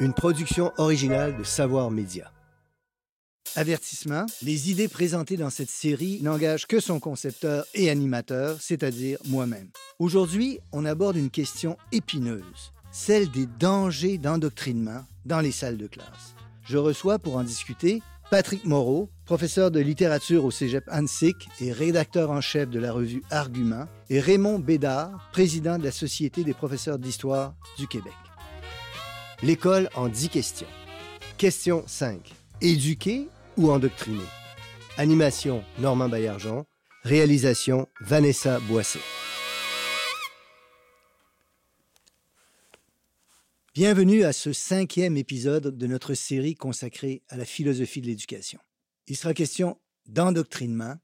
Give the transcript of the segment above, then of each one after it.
une production originale de Savoir Média. Avertissement, les idées présentées dans cette série n'engagent que son concepteur et animateur, c'est-à-dire moi-même. Aujourd'hui, on aborde une question épineuse, celle des dangers d'endoctrinement dans les salles de classe. Je reçois pour en discuter Patrick Moreau, professeur de littérature au Cégep Annecy et rédacteur en chef de la revue Argument, et Raymond Bédard, président de la Société des professeurs d'histoire du Québec. L'école en 10 questions. Question 5. Éduquer ou endoctriner? Animation Normand Baillargeon. Réalisation Vanessa Boissé. Bienvenue à ce cinquième épisode de notre série consacrée à la philosophie de l'éducation. Il sera question d'endoctrinement,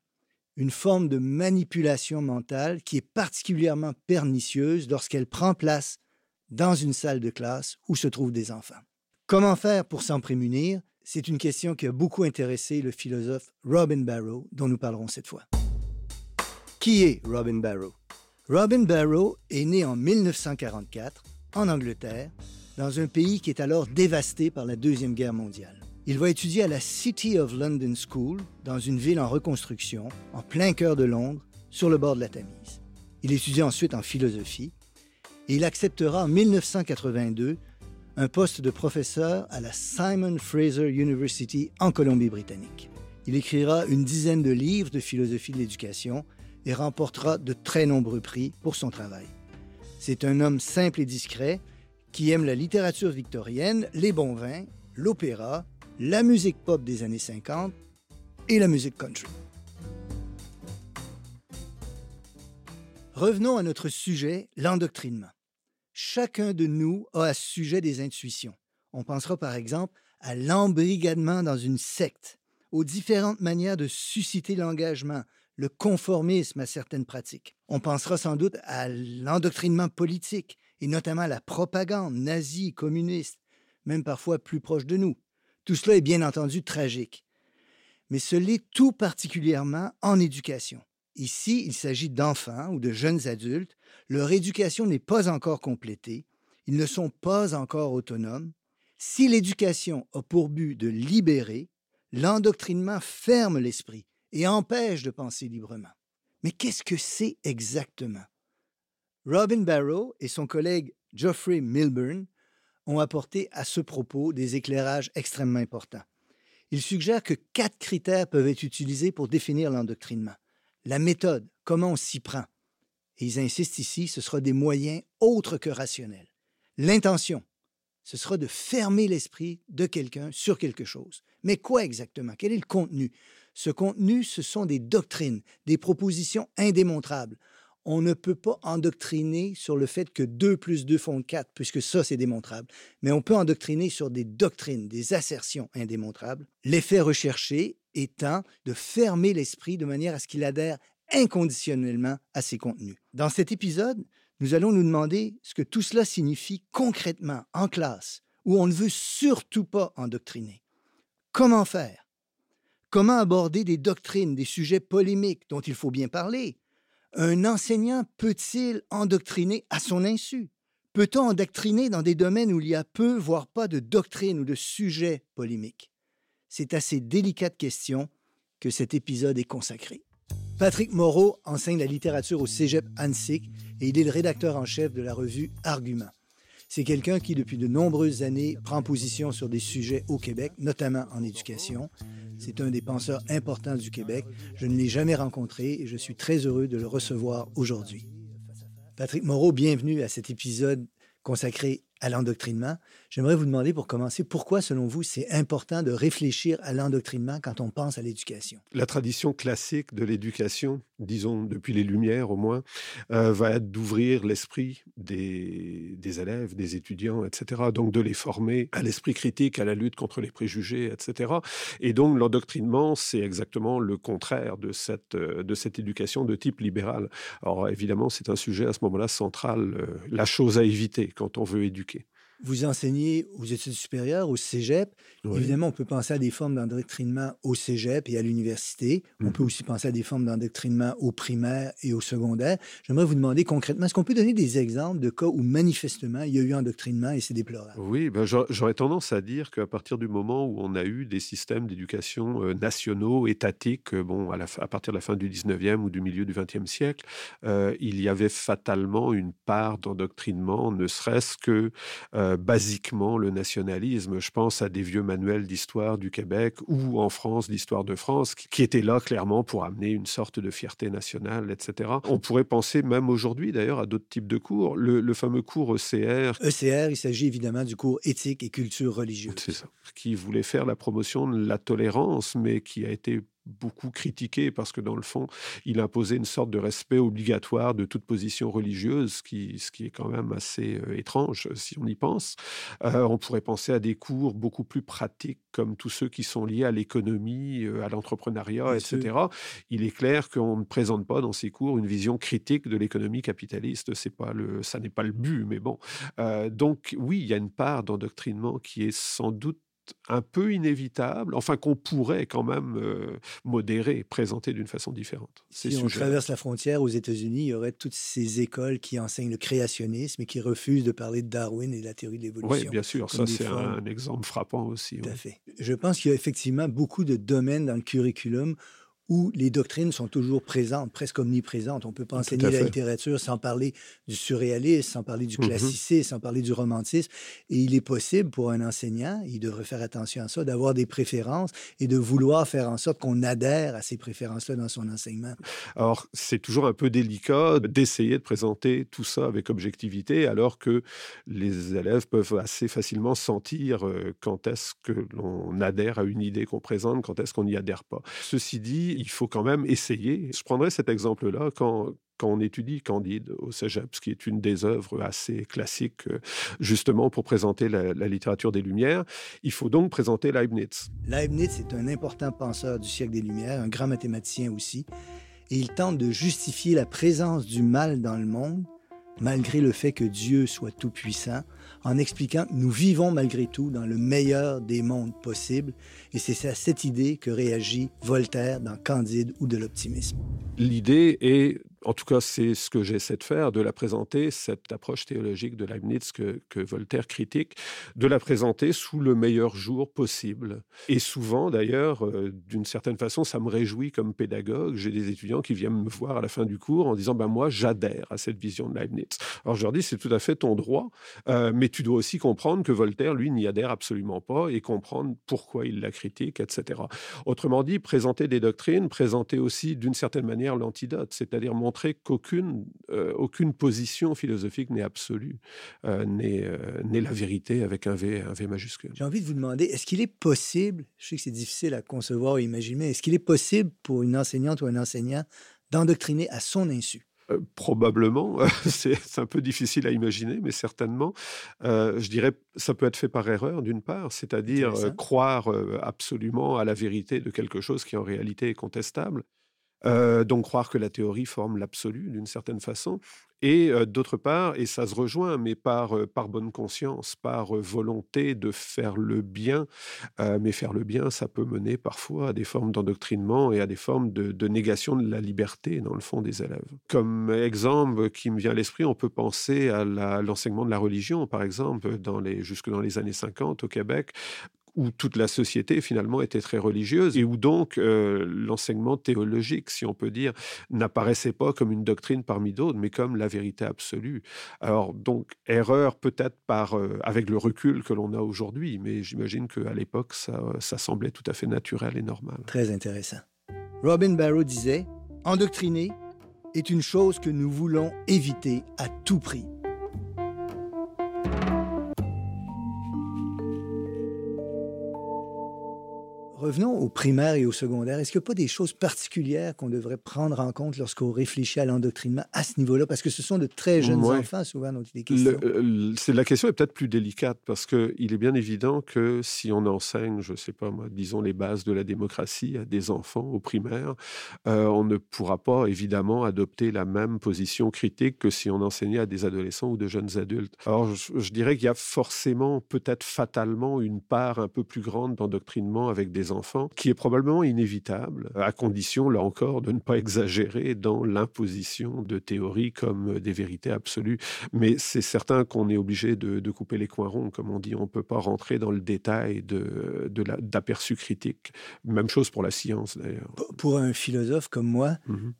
une forme de manipulation mentale qui est particulièrement pernicieuse lorsqu'elle prend place dans une salle de classe où se trouvent des enfants. Comment faire pour s'en prémunir? C'est une question qui a beaucoup intéressé le philosophe Robin Barrow, dont nous parlerons cette fois. Qui est Robin Barrow? Robin Barrow est né en 1944 en Angleterre, dans un pays qui est alors dévasté par la Deuxième Guerre mondiale. Il va étudier à la City of London School, dans une ville en reconstruction, en plein cœur de Londres, sur le bord de la Tamise. Il étudie ensuite en philosophie et il acceptera en 1982 un poste de professeur à la Simon Fraser University en Colombie-Britannique. Il écrira une dizaine de livres de philosophie de l'éducation et remportera de très nombreux prix pour son travail. C'est un homme simple et discret qui aime la littérature victorienne, les bons vins, l'opéra, la musique pop des années 50 et la musique country. Revenons à notre sujet, l'endoctrinement. Chacun de nous a à ce sujet des intuitions. On pensera par exemple à l'embrigadement dans une secte, aux différentes manières de susciter l'engagement, le conformisme à certaines pratiques. On pensera sans doute à l'endoctrinement politique, et notamment à la propagande nazie, communiste, même parfois plus proche de nous. Tout cela est bien entendu tragique. Mais ce l'est tout particulièrement en éducation. Ici, il s'agit d'enfants ou de jeunes adultes. Leur éducation n'est pas encore complétée. Ils ne sont pas encore autonomes. Si l'éducation a pour but de libérer, l'endoctrinement ferme l'esprit et empêche de penser librement. Mais qu'est-ce que c'est exactement? Robin Barrow et son collègue Geoffrey Milburn ont apporté à ce propos des éclairages extrêmement importants. Ils suggèrent que quatre critères peuvent être utilisés pour définir l'endoctrinement la méthode, comment on s'y prend. Et ils insistent ici, ce sera des moyens autres que rationnels. L'intention, ce sera de fermer l'esprit de quelqu'un sur quelque chose. Mais quoi exactement? Quel est le contenu? Ce contenu, ce sont des doctrines, des propositions indémontrables. On ne peut pas endoctriner sur le fait que 2 plus 2 font 4, puisque ça, c'est démontrable. Mais on peut endoctriner sur des doctrines, des assertions indémontrables. L'effet recherché étant de fermer l'esprit de manière à ce qu'il adhère inconditionnellement à ces contenus. Dans cet épisode, nous allons nous demander ce que tout cela signifie concrètement en classe, où on ne veut surtout pas endoctriner. Comment faire? Comment aborder des doctrines, des sujets polémiques dont il faut bien parler? Un enseignant peut-il endoctriner à son insu? Peut-on endoctriner dans des domaines où il y a peu, voire pas de doctrine ou de sujets polémiques? C'est à ces délicates questions que cet épisode est consacré. Patrick Moreau enseigne la littérature au Cégep Annecy et il est le rédacteur en chef de la revue Argument. C'est quelqu'un qui, depuis de nombreuses années, prend position sur des sujets au Québec, notamment en éducation. C'est un des penseurs importants du Québec. Je ne l'ai jamais rencontré et je suis très heureux de le recevoir aujourd'hui. Patrick Moreau, bienvenue à cet épisode consacré à l'endoctrinement. J'aimerais vous demander pour commencer, pourquoi selon vous c'est important de réfléchir à l'endoctrinement quand on pense à l'éducation? La tradition classique de l'éducation, disons depuis les Lumières au moins, euh, va être d'ouvrir l'esprit des, élèves, des étudiants, etc. Donc de les former à l'esprit critique, à la lutte contre les préjugés, etc. Et donc l'endoctrinement, c'est exactement le contraire de cette, euh, de cette éducation de type libéral. Alors évidemment, c'est un sujet à ce moment-là central, euh, la chose à éviter quand on veut éduquer Vous enseignez aux études supérieures, au cégep. Évidemment, on peut penser à des formes d'endoctrinement au cégep et à l'université. On peut aussi penser à des formes d'endoctrinement au primaire et au secondaire. J'aimerais vous demander concrètement, est-ce qu'on peut donner des exemples de cas où manifestement il y a eu endoctrinement et c'est déplorable? Oui, ben j'aurais tendance à dire qu'à partir du moment où on a eu des systèmes d'éducation euh, nationaux, étatiques, euh, bon, à, la, à, partir de la fin du 19e ou du milieu du 20e siècle, euh, il y avait fatalement une part d'endoctrinement, ne serait-ce que euh, basiquement le nationalisme. Je pense à des vieux manuels d'histoire du Québec ou en France d'histoire de France qui étaient là clairement pour amener une sorte de fierté nationale, etc. On pourrait penser même aujourd'hui d'ailleurs à d'autres types de cours. Le, fameux cours ECR. ECR, il s'agit évidemment du cours éthique et culture religieuse. C'est ça. Qui voulait faire la promotion de la tolérance, mais qui a été beaucoup critiqué parce que dans le fond, il imposait une sorte de respect obligatoire de toute position religieuse, ce qui, ce qui est quand même assez euh, étrange si on y pense. Euh, on pourrait penser à des cours beaucoup plus pratiques comme tous ceux qui sont liés à l'économie, euh, à l'entrepreneuriat, etc. Il est clair qu'on ne présente pas dans ces cours une vision critique de l'économie capitaliste. C'est pas le, ça n'est pas le but, mais bon. donc oui, il y a une part d'endoctrinement qui est sans doute un peu inévitable, enfin qu'on pourrait quand même euh, modérer, présenter d'une façon différente. Si on traverse la frontière aux États-Unis, il y aurait toutes ces écoles qui enseignent le créationnisme et qui refusent de parler de Darwin et de la théorie de l'évolution. Oui, bien sûr, ça c'est un, exemple frappant aussi. Tout à fait. Je pense qu'il y a effectivement beaucoup de domaines dans le curriculum où les doctrines sont toujours présentes, presque omniprésentes. On peut pas enseigner la littérature sans parler du surréalisme, sans parler du mmh classicisme, sans parler du romantisme. Et il est possible pour un enseignant, il devrait faire attention à ça, d'avoir des préférences et de vouloir faire en sorte qu'on adhère à ces préférences-là dans son enseignement. Alors, c'est toujours un peu délicat d'essayer de présenter tout ça avec objectivité, alors que les élèves peuvent assez facilement sentir euh, quand est-ce que l'on adhère à une idée qu'on présente, quand est-ce qu'on n'y adhère pas. Ceci dit, il faut quand même essayer. Je prendrai cet exemple-là quand, quand on étudie Candide au Cégep, ce qui est une des œuvres assez classiques, euh, justement pour présenter la, littérature des Lumières, il faut donc présenter Leibniz. Leibniz est un important penseur du siècle des Lumières, un grand mathématicien aussi, et il tente de justifier la présence du mal dans le monde, malgré le fait que Dieu soit tout-puissant, en expliquant que nous vivons malgré tout dans le meilleur des mondes possibles. Et c'est à cette idée que réagit Voltaire dans Candide ou de l'optimisme. L'idée est en tout cas, c'est ce que j'essaie de faire, de la présenter, cette approche théologique de Leibniz que, Voltaire critique, de la présenter sous le meilleur jour possible. Et souvent, d'ailleurs, euh, d'une certaine façon, ça me réjouit comme pédagogue. J'ai des étudiants qui viennent me voir à la fin du cours en disant ben, Moi, j'adhère à cette vision de Leibniz. Alors, je leur dis C'est tout à fait ton droit, euh, mais tu dois aussi comprendre que Voltaire, lui, n'y adhère absolument pas et comprendre pourquoi il la critique, etc. Autrement dit, présenter des doctrines, présenter aussi d'une certaine manière l'antidote, c'est-à-dire montrer qu'aucune euh, aucune position philosophique n'est absolue, euh, euh, n'est la vérité avec un V, un v majuscule. J'ai envie de vous demander, est-ce qu'il est possible, je sais que c'est difficile à concevoir et imaginer, est-ce qu'il est possible pour une enseignante ou un enseignant d'endoctriner à son insu? Probablement, c'est un peu difficile à imaginer, mais certainement, je dirais, ça peut être fait par erreur d'une part, c'est-à-dire croire absolument à la vérité de quelque chose qui en réalité est contestable. Donc croire que la théorie forme l'absolu d'une certaine façon. Et d'autre part, et ça se rejoint, mais par, par bonne conscience, par volonté de faire le bien, mais faire le bien, ça peut mener parfois à des formes d'endoctrinement et à des formes de, négation de la liberté, dans le fond, des élèves. Comme exemple qui me vient à l'esprit, on peut penser à l'enseignement de la religion, par exemple, jusque dans les années 50 au Québec, où toute la société finalement était très religieuse et où donc euh, l'enseignement théologique, si on peut dire, n'apparaissait pas comme une doctrine parmi d'autres, mais comme la vérité absolue. Alors donc erreur peut-être par euh, avec le recul que l'on a aujourd'hui, mais j'imagine qu'à l'époque ça, ça semblait tout à fait naturel et normal. Très intéressant. Robin Barrow disait Endoctriner est une chose que nous voulons éviter à tout prix. Revenons au primaire et au secondaire. Est-ce qu'il n'y a pas des choses particulières qu'on devrait prendre en compte lorsqu'on réfléchit à l'endoctrinement à ce niveau-là? Parce que ce sont de très jeunes enfants, souvent, dont il est question. Euh, la question est peut-être plus délicate parce qu'il est bien évident que si on enseigne, je ne sais pas moi, disons les bases de la démocratie à des enfants au primaire, euh, on ne pourra pas évidemment adopter la même position critique que si on enseignait à des adolescents ou de jeunes adultes. Alors, je, je dirais qu'il y a forcément, peut-être fatalement, une part un peu plus grande d'endoctrinement avec des enfants, qui est probablement inévitable, à condition, là encore, de ne pas exagérer dans l'imposition de théories comme des vérités absolues. Mais c'est certain qu'on est obligé de, couper les coins ronds, comme on dit. On ne peut pas rentrer dans le détail de, d'aperçus critiques. Même chose pour la science, d'ailleurs. Pour un philosophe comme moi, mmh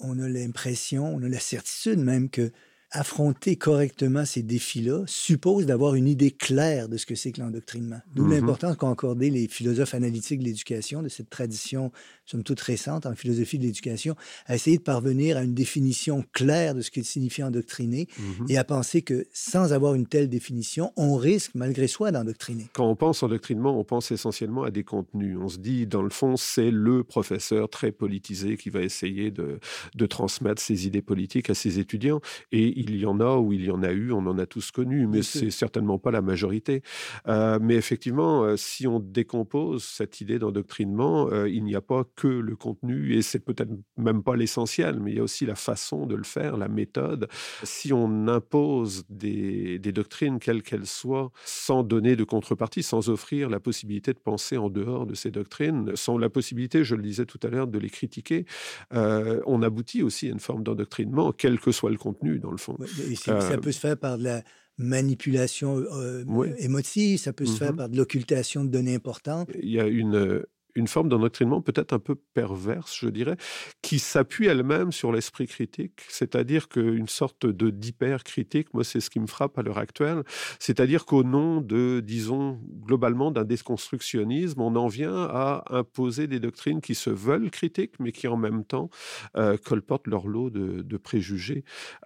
on a l'impression, on a la certitude même que affronter correctement ces défis-là suppose d'avoir une idée claire de ce que c'est que l'endoctrinement. D'où mm-hmm. l'importance qu'ont accordé les philosophes analytiques de l'éducation, de cette tradition, somme toute récente en philosophie de l'éducation, à essayer de parvenir à une définition claire de ce que signifie endoctriner mm-hmm. et à penser que sans avoir une telle définition, on risque malgré soi d'endoctriner. Quand on pense endoctrinement, on pense essentiellement à des contenus. On se dit, dans le fond, c'est le professeur très politisé qui va essayer de, de transmettre ses idées politiques à ses étudiants. Et il y en a ou il y en a eu, on en a tous connu, mais c'est certainement pas la majorité. Euh, mais effectivement, euh, si on décompose cette idée d'endoctrinement, euh, il n'y a pas que le contenu, et c'est peut-être même pas l'essentiel, mais il y a aussi la façon de le faire, la méthode. Si on impose des, des doctrines, quelles qu'elles soient, sans donner de contrepartie, sans offrir la possibilité de penser en dehors de ces doctrines, sans la possibilité, je le disais tout à l'heure, de les critiquer, on aboutit aussi à une forme d'endoctrinement, quel que soit le contenu, dans le fond. Ça euh, peut se faire par de la manipulation euh, émotive, ça peut se faire mm-hmm. par de l'occultation de données importantes. Il y a une, une forme d'endoctrinement peut-être un peu perverse, je dirais, qui s'appuie elle-même sur l'esprit critique, c'est-à-dire qu'une sorte de d'hyper-critique, moi c'est ce qui me frappe à l'heure actuelle, c'est-à-dire qu'au nom de, disons, globalement d'un déconstructionnisme, on en vient à imposer des doctrines qui se veulent critiques, mais qui en même temps euh, colportent leur lot de, préjugés.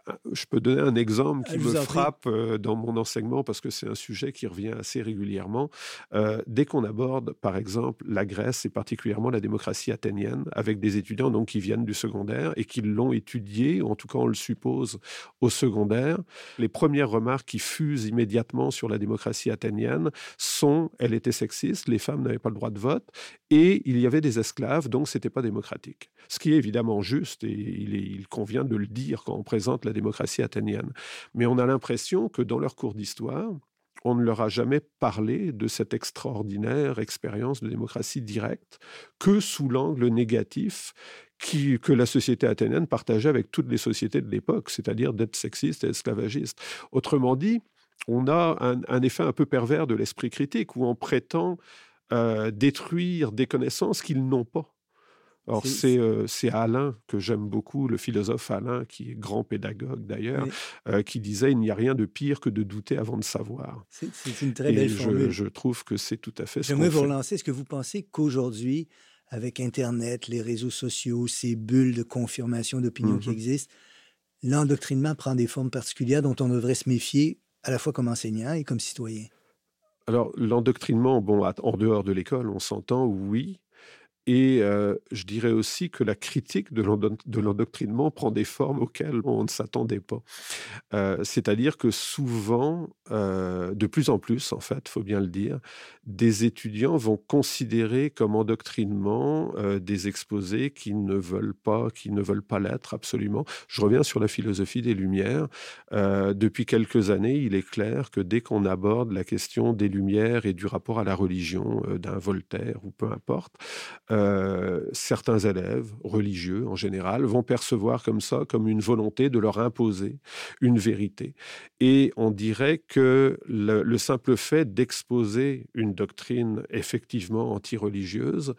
Euh, je peux donner un exemple qui me frappe euh, dans mon enseignement parce que c'est un sujet qui revient assez régulièrement. dès qu'on aborde, par exemple, la Grèce, c'est particulièrement la démocratie athénienne, avec des étudiants donc qui viennent du secondaire et qui l'ont étudié, en tout cas on le suppose, au secondaire. Les premières remarques qui fusent immédiatement sur la démocratie athénienne sont elle était sexiste, les femmes n'avaient pas le droit de vote et il y avait des esclaves, donc c'était pas démocratique. Ce qui est évidemment juste et il, il convient de le dire quand on présente la démocratie athénienne. Mais on a l'impression que dans leur cours d'histoire, on ne leur a jamais parlé de cette extraordinaire expérience de démocratie directe que sous l'angle négatif que la société athénienne partageait avec toutes les sociétés de l'époque, c'est-à-dire d'être sexiste et esclavagiste. Autrement dit, on a un, effet un peu pervers de l'esprit critique où on prétend euh, détruire des connaissances qu'ils n'ont pas. Alors, euh, c'est Alain que j'aime beaucoup, le philosophe Alain, qui est grand pédagogue d'ailleurs, euh, qui disait Il n'y a rien de pire que de douter avant de savoir. C'est une très belle formule. Je, trouve que c'est tout à fait J'aimerais vous relancer. Est-ce que vous pensez qu'aujourd'hui, avec Internet, les réseaux sociaux, ces bulles de confirmation d'opinion qui mmh existent, l'endoctrinement prend des formes particulières dont on devrait se méfier à la fois comme enseignant et comme citoyen? Alors, l'endoctrinement, bon, en dehors de l'école, on s'entend, oui, et je dirais aussi que la critique de l'endoctrinement prend des formes auxquelles on ne s'attendait pas. C'est-à-dire que souvent, de plus en plus, en fait, faut bien le dire, des étudiants vont considérer comme endoctrinement des exposés qui ne veulent pas, qui ne veulent pas l'être absolument. Je reviens sur la philosophie des Lumières. depuis quelques années, il est clair que dès qu'on aborde la question des Lumières et du rapport à la religion d'un Voltaire ou peu importe, euh, certains élèves religieux en général vont percevoir comme ça, comme une volonté de leur imposer une vérité. Et on dirait que le simple fait d'exposer une doctrine effectivement anti-religieuse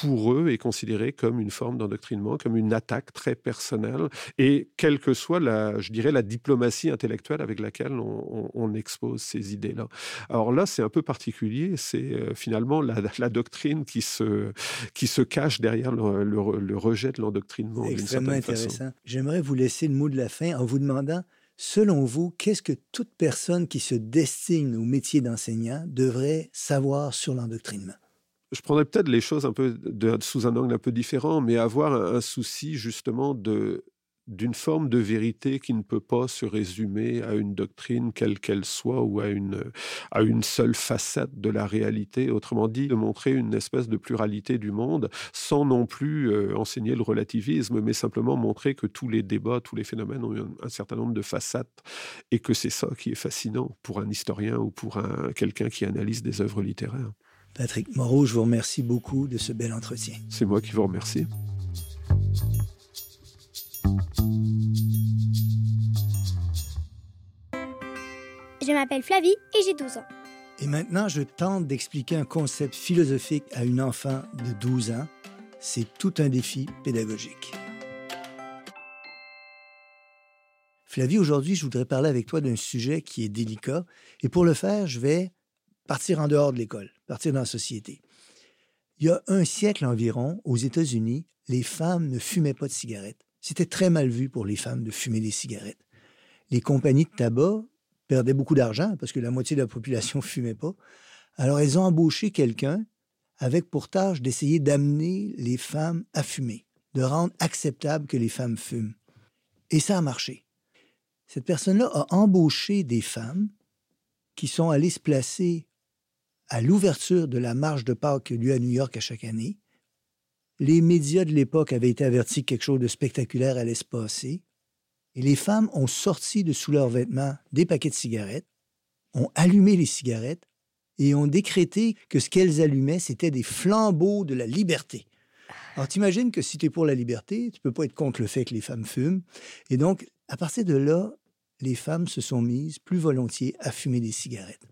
pour eux, est considéré comme une forme d'endoctrinement, comme une attaque très personnelle, et quelle que soit la, je dirais, la diplomatie intellectuelle avec laquelle on, expose ces idées-là. Alors là, c'est un peu particulier, c'est euh, finalement la, doctrine qui se, qui se cache derrière le, rejet de l'endoctrinement. Extrêmement intéressant. J'aimerais vous laisser le mot de la fin en vous demandant Selon vous, qu'est-ce que toute personne qui se destine au métier d'enseignant devrait savoir sur l'endoctrinement? Je prendrais peut-être les choses un peu sous un angle un peu différent, mais avoir un souci justement de d'une forme de vérité qui ne peut pas se résumer à une doctrine quelle qu'elle soit ou à une, à une seule facette de la réalité. Autrement dit, de montrer une espèce de pluralité du monde sans non plus euh, enseigner le relativisme, mais simplement montrer que tous les débats, tous les phénomènes ont un, certain nombre de facettes et que c'est ça qui est fascinant pour un historien ou pour un, quelqu'un qui analyse des œuvres littéraires. Patrick Moreau, je vous remercie beaucoup de ce bel entretien. C'est moi qui vous remercie. Je m'appelle Flavie et j'ai 12 ans. Et maintenant, je tente d'expliquer un concept philosophique à une enfant de 12 ans. C'est tout un défi pédagogique. Flavie, aujourd'hui, je voudrais parler avec toi d'un sujet qui est délicat. Et pour le faire, je vais partir en dehors de l'école, partir dans la société. Il y a un siècle environ, aux États-Unis, les femmes ne fumaient pas de cigarettes. C'était très mal vu pour les femmes de fumer des cigarettes. Les compagnies de tabac perdaient beaucoup d'argent parce que la moitié de la population ne fumait pas. Alors elles ont embauché quelqu'un avec pour tâche d'essayer d'amener les femmes à fumer, de rendre acceptable que les femmes fument. Et ça a marché. Cette personne-là a embauché des femmes qui sont allées se placer à l'ouverture de la marche de Pâques qui a lieu à New York à chaque année les médias de l'époque avaient été avertis que quelque chose de spectaculaire allait se passer. Et les femmes ont sorti de sous leurs vêtements des paquets de cigarettes, ont allumé les cigarettes et ont décrété que ce qu'elles allumaient, c'était des flambeaux de la liberté. Alors, t'imagines que si tu es pour la liberté, tu peux pas être contre le fait que les femmes fument. Et donc, à partir de là, les femmes se sont mises plus volontiers à fumer des cigarettes.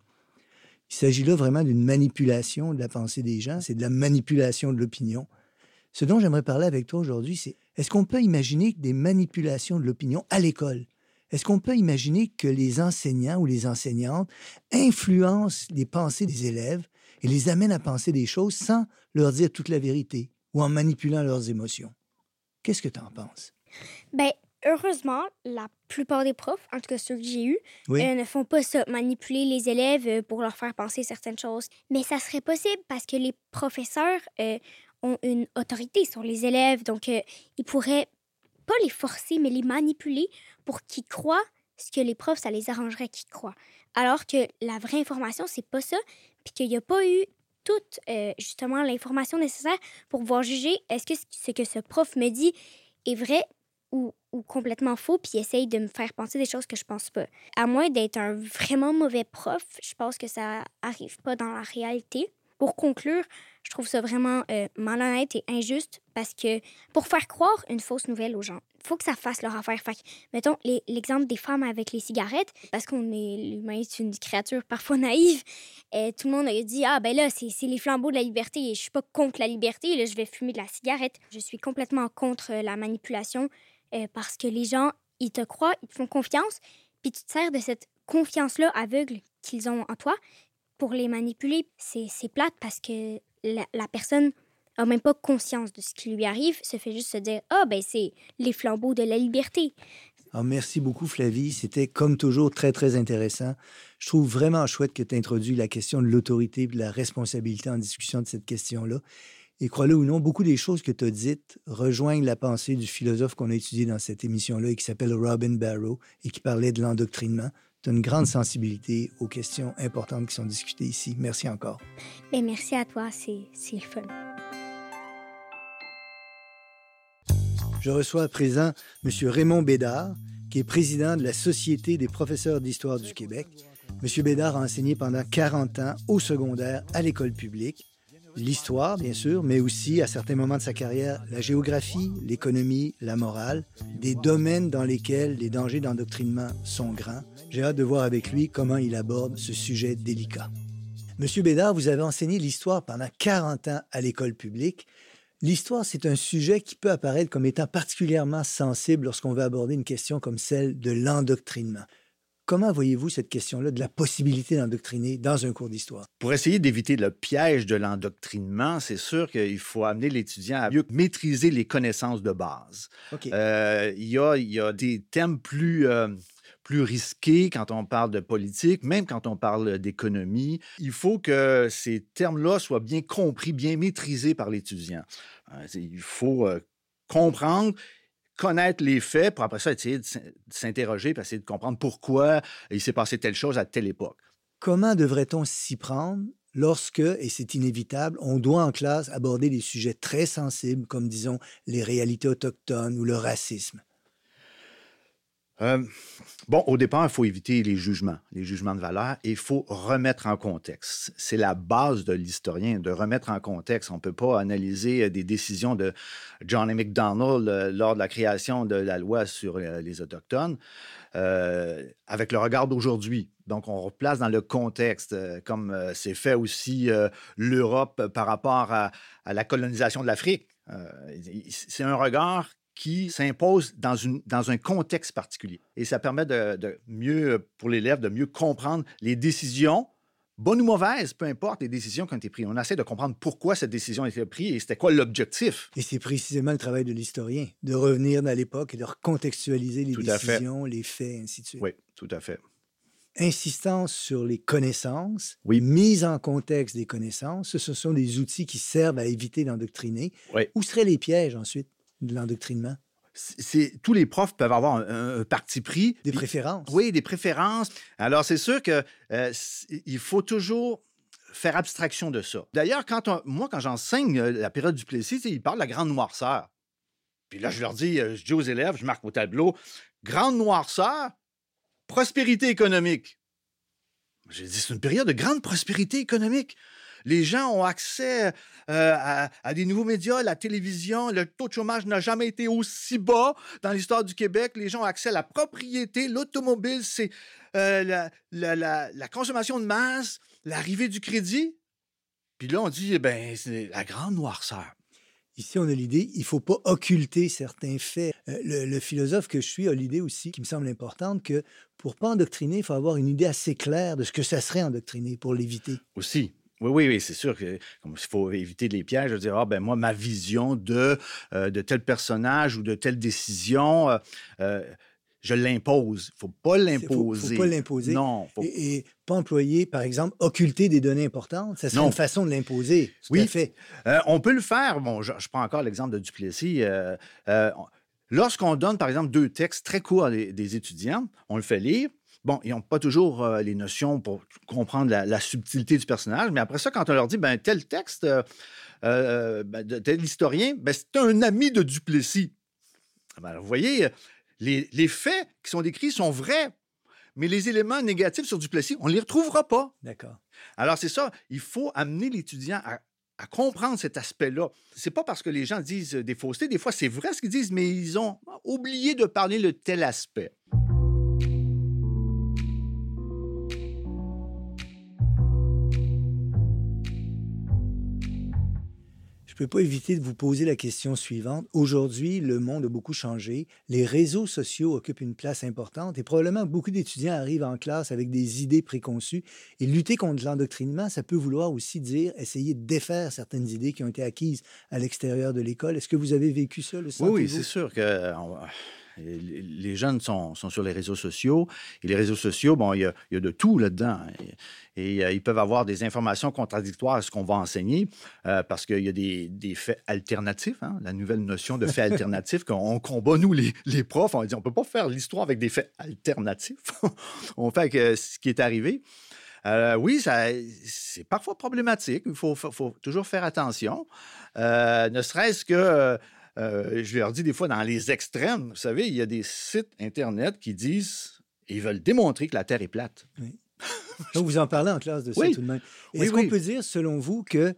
Il s'agit là vraiment d'une manipulation de la pensée des gens, c'est de la manipulation de l'opinion. Ce dont j'aimerais parler avec toi aujourd'hui, c'est est-ce qu'on peut imaginer des manipulations de l'opinion à l'école? Est-ce qu'on peut imaginer que les enseignants ou les enseignantes influencent les pensées des élèves et les amènent à penser des choses sans leur dire toute la vérité ou en manipulant leurs émotions? Qu'est-ce que tu en penses? Ben, heureusement, la plupart des profs, en tout cas ceux que j'ai eus, euh, ne font pas ça, manipuler les élèves euh, pour leur faire penser certaines choses. Mais ça serait possible parce que les professeurs euh, ont une autorité sur les élèves, donc euh, ils pourraient pas les forcer, mais les manipuler pour qu'ils croient ce que les profs, ça les arrangerait qu'ils croient. Alors que la vraie information, c'est pas ça, puis qu'il n'y a pas eu toute, justement, l'information nécessaire pour pouvoir juger est-ce que ce que ce prof me dit est vrai ou, complètement faux, puis essaye de me faire penser des choses que je pense pas. À moins d'être un vraiment mauvais prof, je pense que ça arrive pas dans la réalité. Pour conclure, je trouve ça vraiment euh, malhonnête et injuste parce que pour faire croire une fausse nouvelle aux gens, il faut que ça fasse leur affaire. Fait mettons l'exemple des femmes avec les cigarettes, parce qu'on est l'humain est une créature parfois naïve. Et tout le monde a dit ah ben là c'est les flambeaux de la liberté et je suis pas contre la liberté, là je vais fumer de la cigarette. Je suis complètement contre la manipulation euh, parce que les gens ils te croient, ils te font confiance, puis tu te sers de cette confiance là aveugle qu'ils ont en toi pour les manipuler. C'est plate parce que la, personne a même pas conscience de ce qui lui arrive, se fait juste se dire Ah, ben c'est les flambeaux de la liberté. Ah, merci beaucoup, Flavie. C'était comme toujours très, très intéressant. Je trouve vraiment chouette que tu introduis la question de l'autorité de la responsabilité en discussion de cette question-là. Et crois-le ou non, beaucoup des choses que tu as dites rejoignent la pensée du philosophe qu'on a étudié dans cette émission-là et qui s'appelle Robin Barrow et qui parlait de l'endoctrinement une grande sensibilité aux questions importantes qui sont discutées ici. Merci encore. Mais ben, merci à toi, c'est le fun. Je reçois à présent M. Raymond Bédard, qui est président de la Société des professeurs d'histoire du Québec. M. Bédard a enseigné pendant 40 ans au secondaire à l'école publique l'histoire, bien sûr, mais aussi, à certains moments de sa carrière, la géographie, l'économie, la morale, des domaines dans lesquels les dangers d'endoctrinement sont grands. J'ai hâte de voir avec lui comment il aborde ce sujet délicat. Monsieur Bédard, vous avez enseigné l'histoire pendant 40 ans à l'école publique. L'histoire, c'est un sujet qui peut apparaître comme étant particulièrement sensible lorsqu'on veut aborder une question comme celle de l'endoctrinement. Comment voyez-vous cette question-là de la possibilité d'endoctriner dans un cours d'histoire? Pour essayer d'éviter le piège de l'endoctrinement, c'est sûr qu'il faut amener l'étudiant à mieux maîtriser les connaissances de base. Euh, il, y a, il, y a, des thèmes plus... Euh, plus risqué quand on parle de politique, même quand on parle d'économie. Il faut que ces termes-là soient bien compris, bien maîtrisés par l'étudiant. Euh, il faut euh, comprendre connaître les faits pour après ça essayer de s'interroger, pour essayer de comprendre pourquoi il s'est passé telle chose à telle époque. Comment devrait-on s'y prendre lorsque, et c'est inévitable, on doit en classe aborder des sujets très sensibles comme, disons, les réalités autochtones ou le racisme? Euh, bon, au départ, il faut éviter les jugements, les jugements de valeur, et il faut remettre en contexte. C'est la base de l'historien, de remettre en contexte. On ne peut pas analyser euh, des décisions de John McDonald euh, lors de la création de la loi sur les Autochtones avec le regard d'aujourd'hui. Donc, on replace dans le contexte, comme c'est fait aussi l'Europe par rapport à, à, la colonisation de l'Afrique. c'est un regard qui s'impose dans, une, dans un contexte particulier. Et ça permet de, mieux, pour l'élève, de mieux comprendre les décisions, bonnes ou mauvaises, peu importe les décisions qui ont été prises. On essaie de comprendre pourquoi cette décision a été prise et c'était quoi l'objectif. Et c'est précisément le travail de l'historien, de revenir dans l'époque et de recontextualiser les décisions, les faits, ainsi de suite. Oui, tout à fait insistance sur les connaissances, oui. mise en contexte des connaissances. Ce sont des outils qui servent à éviter d'endoctriner. Oui. Où seraient les pièges ensuite? De l'endoctrinement? C'est, tous les profs peuvent avoir un, parti pris. Des préférences. Oui, des préférences. Alors, c'est sûr que euh, il faut toujours faire abstraction de ça. D'ailleurs, quand moi, quand j'enseigne euh, la période du Plessis, ils parlent de la grande noirceur. Puis là, je leur dis, euh, je dis aux élèves, je marque au tableau, grande noirceur, prospérité économique. J'ai dit, c'est une période de grande prospérité économique. Les gens ont accès euh, à, des nouveaux médias, la télévision. Le taux de chômage n'a jamais été aussi bas dans l'histoire du Québec. Les gens ont accès à la propriété. L'automobile, c'est euh, la, consommation de masse, l'arrivée du crédit. Puis là, on dit, eh ben, c'est la grande noirceur. Ici, on a l'idée, il ne faut pas occulter certains faits. Euh, le, le, philosophe que je suis a l'idée aussi, qui me semble importante, que pour pas endoctriner, il faut avoir une idée assez claire de ce que ça serait endoctriner pour l'éviter. Aussi. Oui, oui, oui, c'est sûr qu'il faut éviter les pièges. Je dire, ah, ben moi, ma vision de, euh, de tel personnage ou de telle décision, euh, euh, je l'impose. Il ne faut pas l'imposer. Il ne faut pas l'imposer. Non. Et, pas employer, par exemple, occulter des données importantes. Ça serait une façon de l'imposer. Oui. fait. on peut le faire. Bon, je, prends encore l'exemple de Duplessis. Lorsqu'on donne, par exemple, deux textes très courts à des étudiants, on le fait lire. Bon, ils n'ont pas toujours euh, les notions pour comprendre la, subtilité du personnage, mais après ça, quand on leur dit, ben, tel texte, euh, euh, ben, tel historien, ben, c'est un ami de Duplessis. Ben, vous voyez, les, les, faits qui sont décrits sont vrais, mais les éléments négatifs sur Duplessis, on ne les retrouvera pas. D'accord. Alors, c'est ça, il faut amener l'étudiant à, à comprendre cet aspect-là. C'est pas parce que les gens disent des faussetés, des fois c'est vrai ce qu'ils disent, mais ils ont oublié de parler de tel aspect. Ne peux pas éviter de vous poser la question suivante. Aujourd'hui, le monde a beaucoup changé. Les réseaux sociaux occupent une place importante et probablement beaucoup d'étudiants arrivent en classe avec des idées préconçues. Et lutter contre l'endoctrinement, ça peut vouloir aussi dire essayer de défaire certaines idées qui ont été acquises à l'extérieur de l'école. Est-ce que vous avez vécu ça, le Oui, oui c'est sûr que euh, les jeunes sont, sur les réseaux sociaux. Et les réseaux sociaux, bon, il y a, de tout là-dedans. Et, euh, ils peuvent avoir des informations contradictoires à ce qu'on va enseigner euh, parce qu'il y a des, faits alternatifs, hein, la nouvelle notion de faits alternatifs qu'on combat, nous, les, profs. On dit on ne peut pas faire l'histoire avec des faits alternatifs. on fait que ce qui est arrivé. Euh, oui, c'est parfois problématique. Il faut, toujours faire attention. ne serait-ce que euh, je leur dis des fois dans les extrêmes, vous savez, il y a des sites Internet qui disent, ils veulent démontrer que la Terre est plate. Oui. vous en parlez en classe de ça tout de même. Est-ce qu'on peut dire, selon vous, que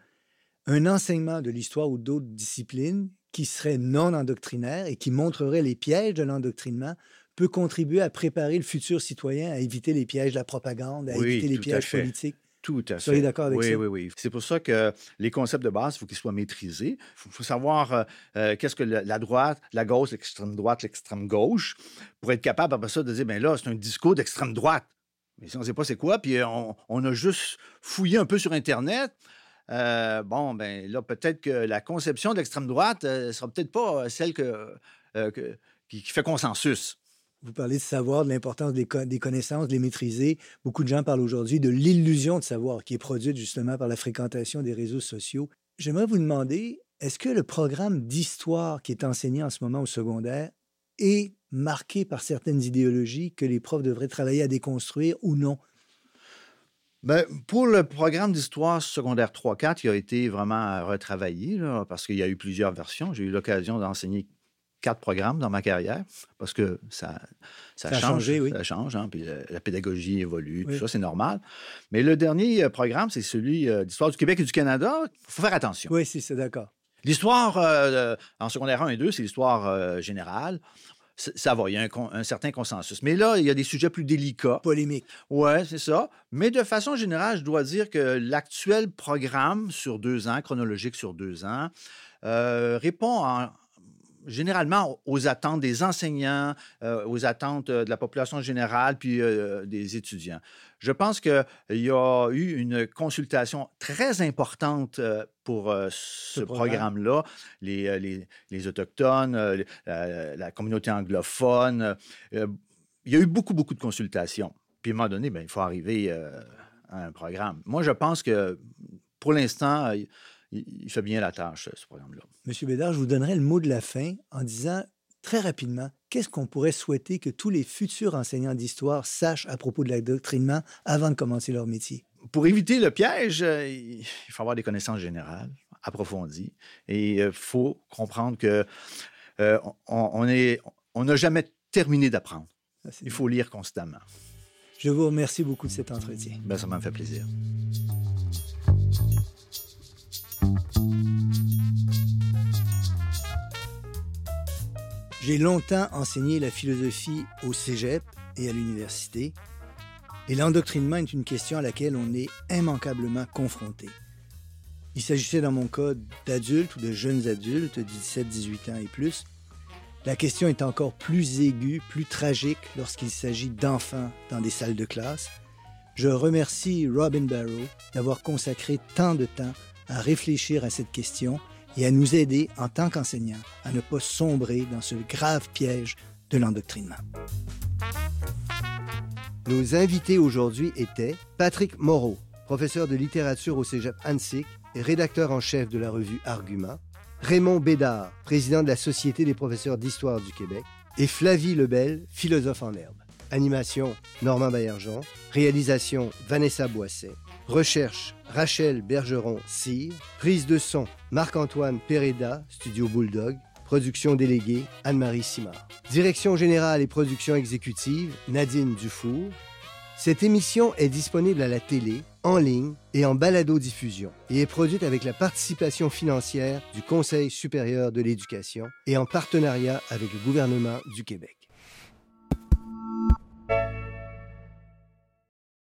un enseignement de l'histoire ou d'autres disciplines qui serait non endoctrinaire et qui montrerait les pièges de l'endoctrinement peut contribuer à préparer le futur citoyen à éviter les pièges de la propagande, à éviter les pièges politiques? Tout à fait. Soyez d'accord avec oui, ça? Oui, oui, C'est pour ça que les concepts de base, il faut qu'ils soient maîtrisés. Il faut, savoir euh, euh, qu'est-ce que la droite, la gauche, l'extrême droite, l'extrême gauche, pour être capable après ça de dire, bien là, c'est un discours d'extrême droite. Mais si on ne sait pas c'est quoi, puis on, a juste fouillé un peu sur Internet, euh, bon, ben là, peut-être que la conception de l'extrême droite ne sera peut-être pas celle que, qui, fait consensus. Vous parlez de savoir, de l'importance des, des, connaissances, de les maîtriser. Beaucoup de gens parlent aujourd'hui de l'illusion de savoir qui est produite justement par la fréquentation des réseaux sociaux. J'aimerais vous demander, est-ce que le programme d'histoire qui est enseigné en ce moment au secondaire est marqué par certaines idéologies que les profs devraient travailler à déconstruire ou non? Bien, pour le programme d'histoire secondaire 3-4, il a été vraiment retravaillé parce qu'il y a eu plusieurs versions. J'ai eu l'occasion d'enseigner quatre programmes dans ma carrière parce que ça, ça, change, changé, oui. ça change, hein, puis la, pédagogie évolue, tout ça, c'est normal. Mais le dernier euh, programme, c'est celui euh, d'histoire du Québec et du Canada. Il faut faire attention. Oui, c'est d'accord. L'histoire euh, en secondaire 1 et 2, c'est l'histoire générale ça va, il y a un, certain consensus. Mais là, il y a des sujets plus délicats. Polémiques. Oui, c'est ça. Mais de façon générale, je dois dire que l'actuel programme sur deux ans, chronologique sur deux ans, répond en, généralement aux attentes des enseignants, euh, aux attentes euh, de la population générale, puis euh, des étudiants. Je pense qu'il y a eu une consultation très importante pour ce, programme-là. Les, les, Autochtones, la, communauté anglophone. il y a eu beaucoup, beaucoup de consultations. Puis à un moment donné, bien, il faut arriver à un programme. Moi, je pense que pour l'instant, il, fait bien la tâche, ce programme-là. Monsieur Bédard, je vous donnerai le mot de la fin en disant très rapidement qu'est-ce qu'on pourrait souhaiter que tous les futurs enseignants d'histoire sachent à propos de l'adoctrinement avant de commencer leur métier? Pour éviter le piège, euh, il faut avoir des connaissances générales, approfondies, et il faut comprendre que euh, on n'a jamais terminé d'apprendre. Ah, il faut lire constamment. Je vous remercie beaucoup de cet entretien. Ben, ça m'a fait plaisir. J'ai longtemps enseigné la philosophie au cégep et à l'université, et l'endoctrinement est une question à laquelle on est immanquablement confronté. Il s'agissait dans mon cas d'adultes ou de jeunes adultes, 17-18 ans et plus. La question est encore plus aiguë, plus tragique lorsqu'il s'agit d'enfants dans des salles de classe. Je remercie Robin Barrow d'avoir consacré tant de temps à réfléchir à cette question et à nous aider en tant qu'enseignants à ne pas sombrer dans ce grave piège de l'endoctrinement. Nos invités aujourd'hui étaient Patrick Moreau, professeur de littérature au Cégep Annecy et rédacteur en chef de la revue Argument, Raymond Bédard, président de la Société des professeurs d'histoire du Québec, et Flavie Lebel, philosophe en herbe. Animation, Normand Baillargeon. Réalisation, Vanessa Boisset. Recherche, Rachel Bergeron-Cyr. Prise de son, Marc-Antoine Pereda, Studio Bulldog. Production déléguée, Anne-Marie Simard. Direction générale et production exécutive, Nadine Dufour. Cette émission est disponible à la télé, en ligne et en balado-diffusion et est produite avec la participation financière du Conseil supérieur de l'éducation et en partenariat avec le gouvernement du Québec.